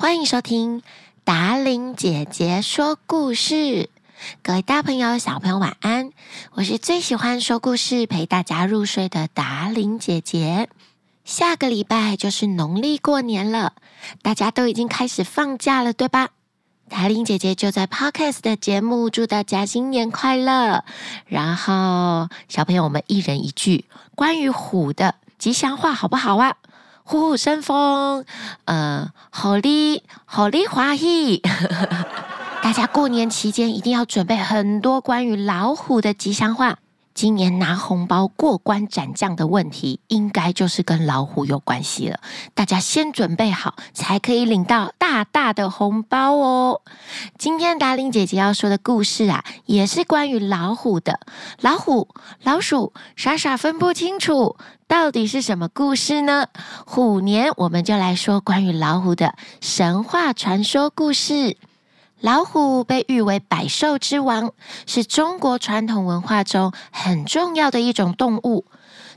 欢迎收听达伶姐姐说故事。各位大朋友、小朋友，晚安！我是最喜欢说故事、陪大家入睡的达伶姐姐。下个礼拜就是农历过年了，大家都已经开始放假了，对吧？达伶姐姐就在 Podcast 的节目祝大家新年快乐。然后，小朋友，我们一人一句关于虎的吉祥话，好不好啊？虎虎生风，呃，好哩好哩欢喜。大家过年期间一定要准备很多关于老虎的吉祥话。今年拿红包过关斩将的问题，应该就是跟老虎有关系了。大家先准备好，才可以领到大大的红包哦。今天达令姐姐要说的故事啊，也是关于老虎的。老虎、老鼠，傻傻分不清楚，到底是什么故事呢？虎年我们就来说关于老虎的神话传说故事。老虎被誉为百兽之王，是中国传统文化中很重要的一种动物。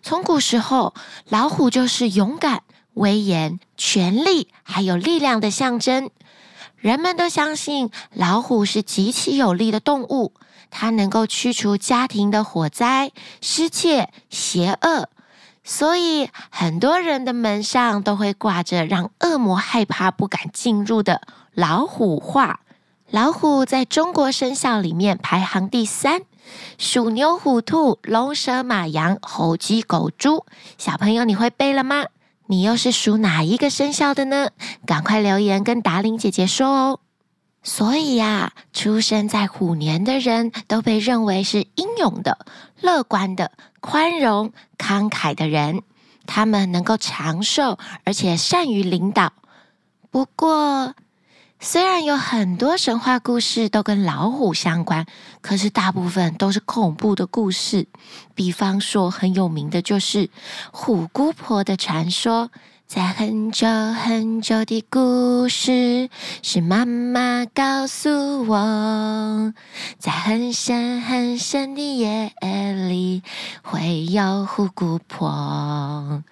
从古时候，老虎就是勇敢、威严、权力还有力量的象征。人们都相信老虎是极其有力的动物，它能够驱除家庭的火灾、失窃、邪恶，所以很多人的门上都会挂着让恶魔害怕、不敢进入的老虎画。老虎在中国生肖里面排行第三，鼠、牛、虎、兔、龙、蛇、马、羊、猴、鸡、狗、猪。小朋友，你会背了吗？你又是属哪一个生肖的呢？赶快留言跟达玲姐姐说哦。所以呀，出生在虎年的人都被认为是英勇的、乐观的、宽容、慷慨的人，他们能够长寿，而且善于领导。不过，虽然有很多神话故事都跟老虎相关，可是大部分都是恐怖的故事。比方说，很有名的就是虎姑婆的传说。在很久很久的故事，是妈妈告诉我，在很深很深的夜里，会有虎姑婆。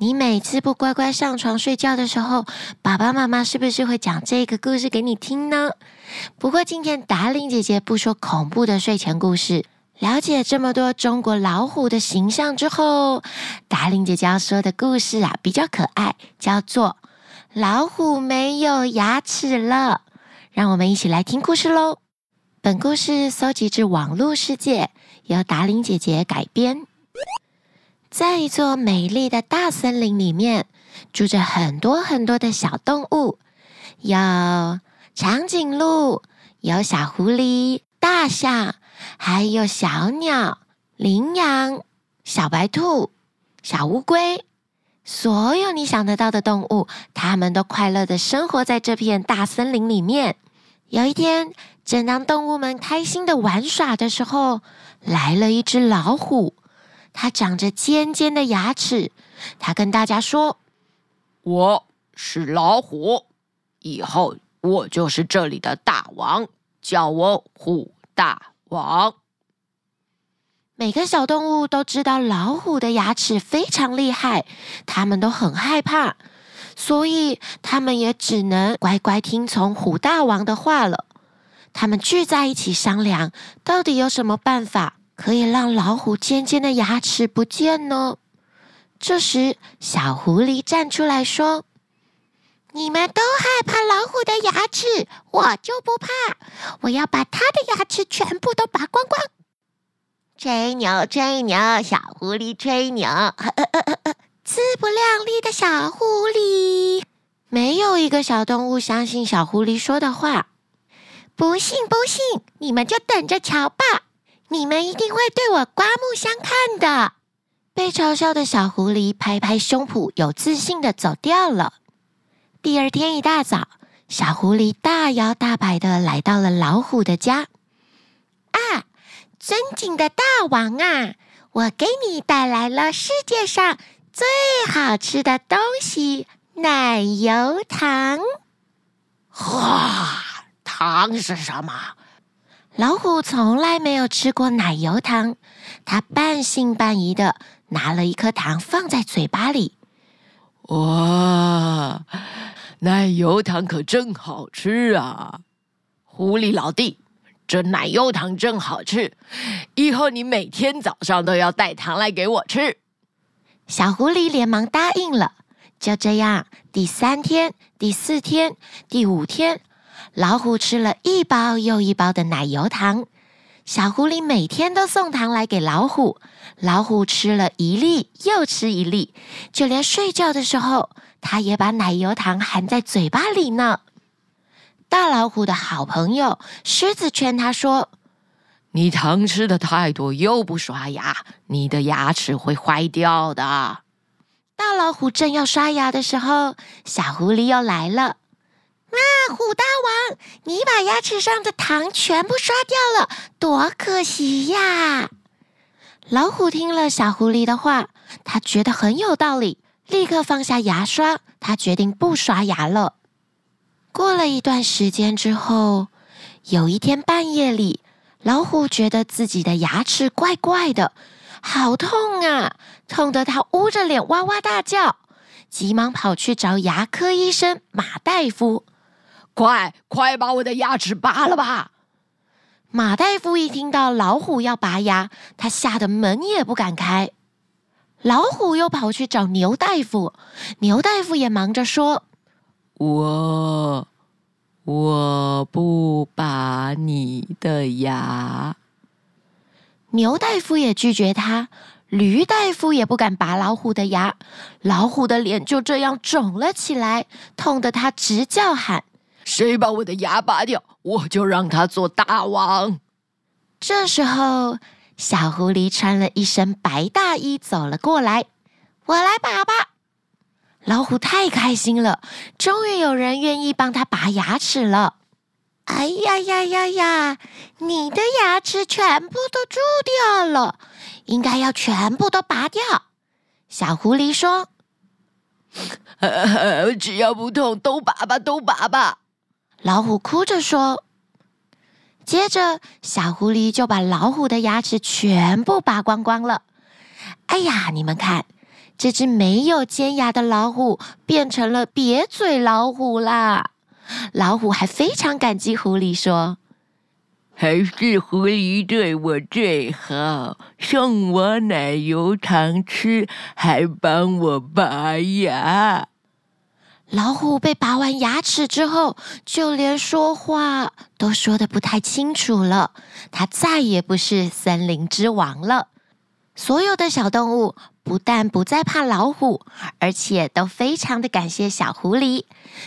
你每次不乖乖上床睡觉的时候，爸爸妈妈是不是会讲这个故事给你听呢？不过今天达令姐姐不说恐怖的睡前故事。了解这么多中国老虎的形象之后，达令姐姐要说的故事啊比较可爱，叫做《老虎没有牙齿了》。让我们一起来听故事喽。本故事搜集自网络世界，由达令姐姐改编。在一座美丽的大森林里面，住着很多很多的小动物，有长颈鹿，有小狐狸、大象，还有小鸟、羚羊、小白兔、小乌龟，所有你想得到的动物，它们都快乐地生活在这片大森林里面。有一天，正当动物们开心地玩耍的时候，来了一只老虎。它长着尖尖的牙齿，它跟大家说：“我是老虎，以后我就是这里的大王，叫我虎大王。”每个小动物都知道老虎的牙齿非常厉害，它们都很害怕，所以它们也只能乖乖听从虎大王的话了。它们聚在一起商量，到底有什么办法。可以让老虎尖尖的牙齿不见呢？这时，小狐狸站出来说：“你们都害怕老虎的牙齿，我就不怕。我要把它的牙齿全部都拔光光。”吹牛，吹牛，小狐狸吹牛，呵呵呵呵呵，自不量力的小狐狸。没有一个小动物相信小狐狸说的话。不信，不信，你们就等着瞧吧。你们一定会对我刮目相看的。被嘲笑的小狐狸拍拍胸脯，有自信的走掉了。第二天一大早，小狐狸大摇大摆的来到了老虎的家。啊，尊敬的大王啊，我给你带来了世界上最好吃的东西——奶油糖。哇，糖是什么？老虎从来没有吃过奶油糖，它半信半疑的拿了一颗糖放在嘴巴里。哇，奶油糖可真好吃啊！狐狸老弟，这奶油糖真好吃，以后你每天早上都要带糖来给我吃。小狐狸连忙答应了。就这样，第三天、第四天、第五天，老虎吃了一包又一包的奶油糖。小狐狸每天都送糖来给老虎，老虎吃了一粒又吃一粒，就连睡觉的时候，它也把奶油糖含在嘴巴里呢。大老虎的好朋友狮子劝他说：“你糖吃的太多，又不刷牙，你的牙齿会坏掉的。”大老虎正要刷牙的时候，小狐狸又来了。啊，虎大王，你把牙齿上的糖全部刷掉了，多可惜呀！老虎听了小狐狸的话，他觉得很有道理，立刻放下牙刷，他决定不刷牙了。过了一段时间之后，有一天半夜里，老虎觉得自己的牙齿怪怪的。好痛啊！痛得他捂着脸哇哇大叫，急忙跑去找牙科医生马大夫。快快把我的牙齿拔了吧！马大夫一听到老虎要拔牙，他吓得门也不敢开。老虎又跑去找牛大夫，牛大夫也忙着说：“我我不拔你的牙。”牛大夫也拒绝他，驴大夫也不敢拔老虎的牙，老虎的脸就这样肿了起来，痛得他直叫喊：“谁把我的牙拔掉，我就让他做大王！”这时候，小狐狸穿了一身白大衣走了过来：“我来拔吧！”老虎太开心了，终于有人愿意帮他拔牙齿了。哎呀呀呀呀！你的牙齿全部都蛀掉了，应该要全部都拔掉。小狐狸说：“只要不痛，都拔吧，都拔吧。”老虎哭着说。接着，小狐狸就把老虎的牙齿全部拔光光了。哎呀，你们看，这只没有尖牙的老虎变成了瘪嘴老虎啦！老虎还非常感激狐狸，说：“还是狐狸对我最好，送我奶油糖吃，还帮我拔牙。”老虎被拔完牙齿之后，就连说话都说得不太清楚了。它再也不是森林之王了。所有的小动物不但不再怕老虎，而且都非常的感谢小狐狸。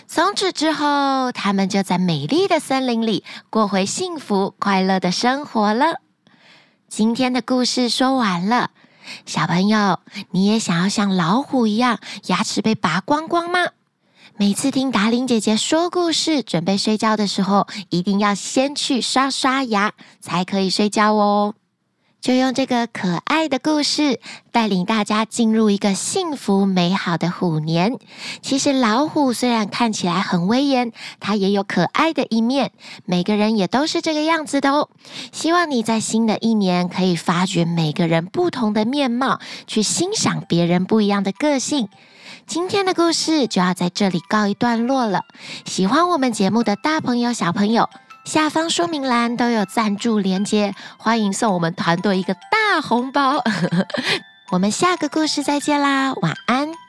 从此之后，他们就在美丽的森林里过回幸福快乐的生活了。今天的故事说完了，小朋友，你也想要像老虎一样牙齿被拔光光吗？每次听达玲姐姐说故事，准备睡觉的时候，一定要先去刷刷牙，才可以睡觉哦。就用这个可爱的故事带领大家进入一个幸福美好的虎年。其实老虎虽然看起来很威严，它也有可爱的一面。每个人也都是这个样子的哦。希望你在新的一年可以发掘每个人不同的面貌，去欣赏别人不一样的个性。今天的故事就要在这里告一段落了。喜欢我们节目的大朋友、小朋友。下方说明栏都有赞助连接，欢迎送我们团队一个大红包。我们下个故事再见啦，晚安。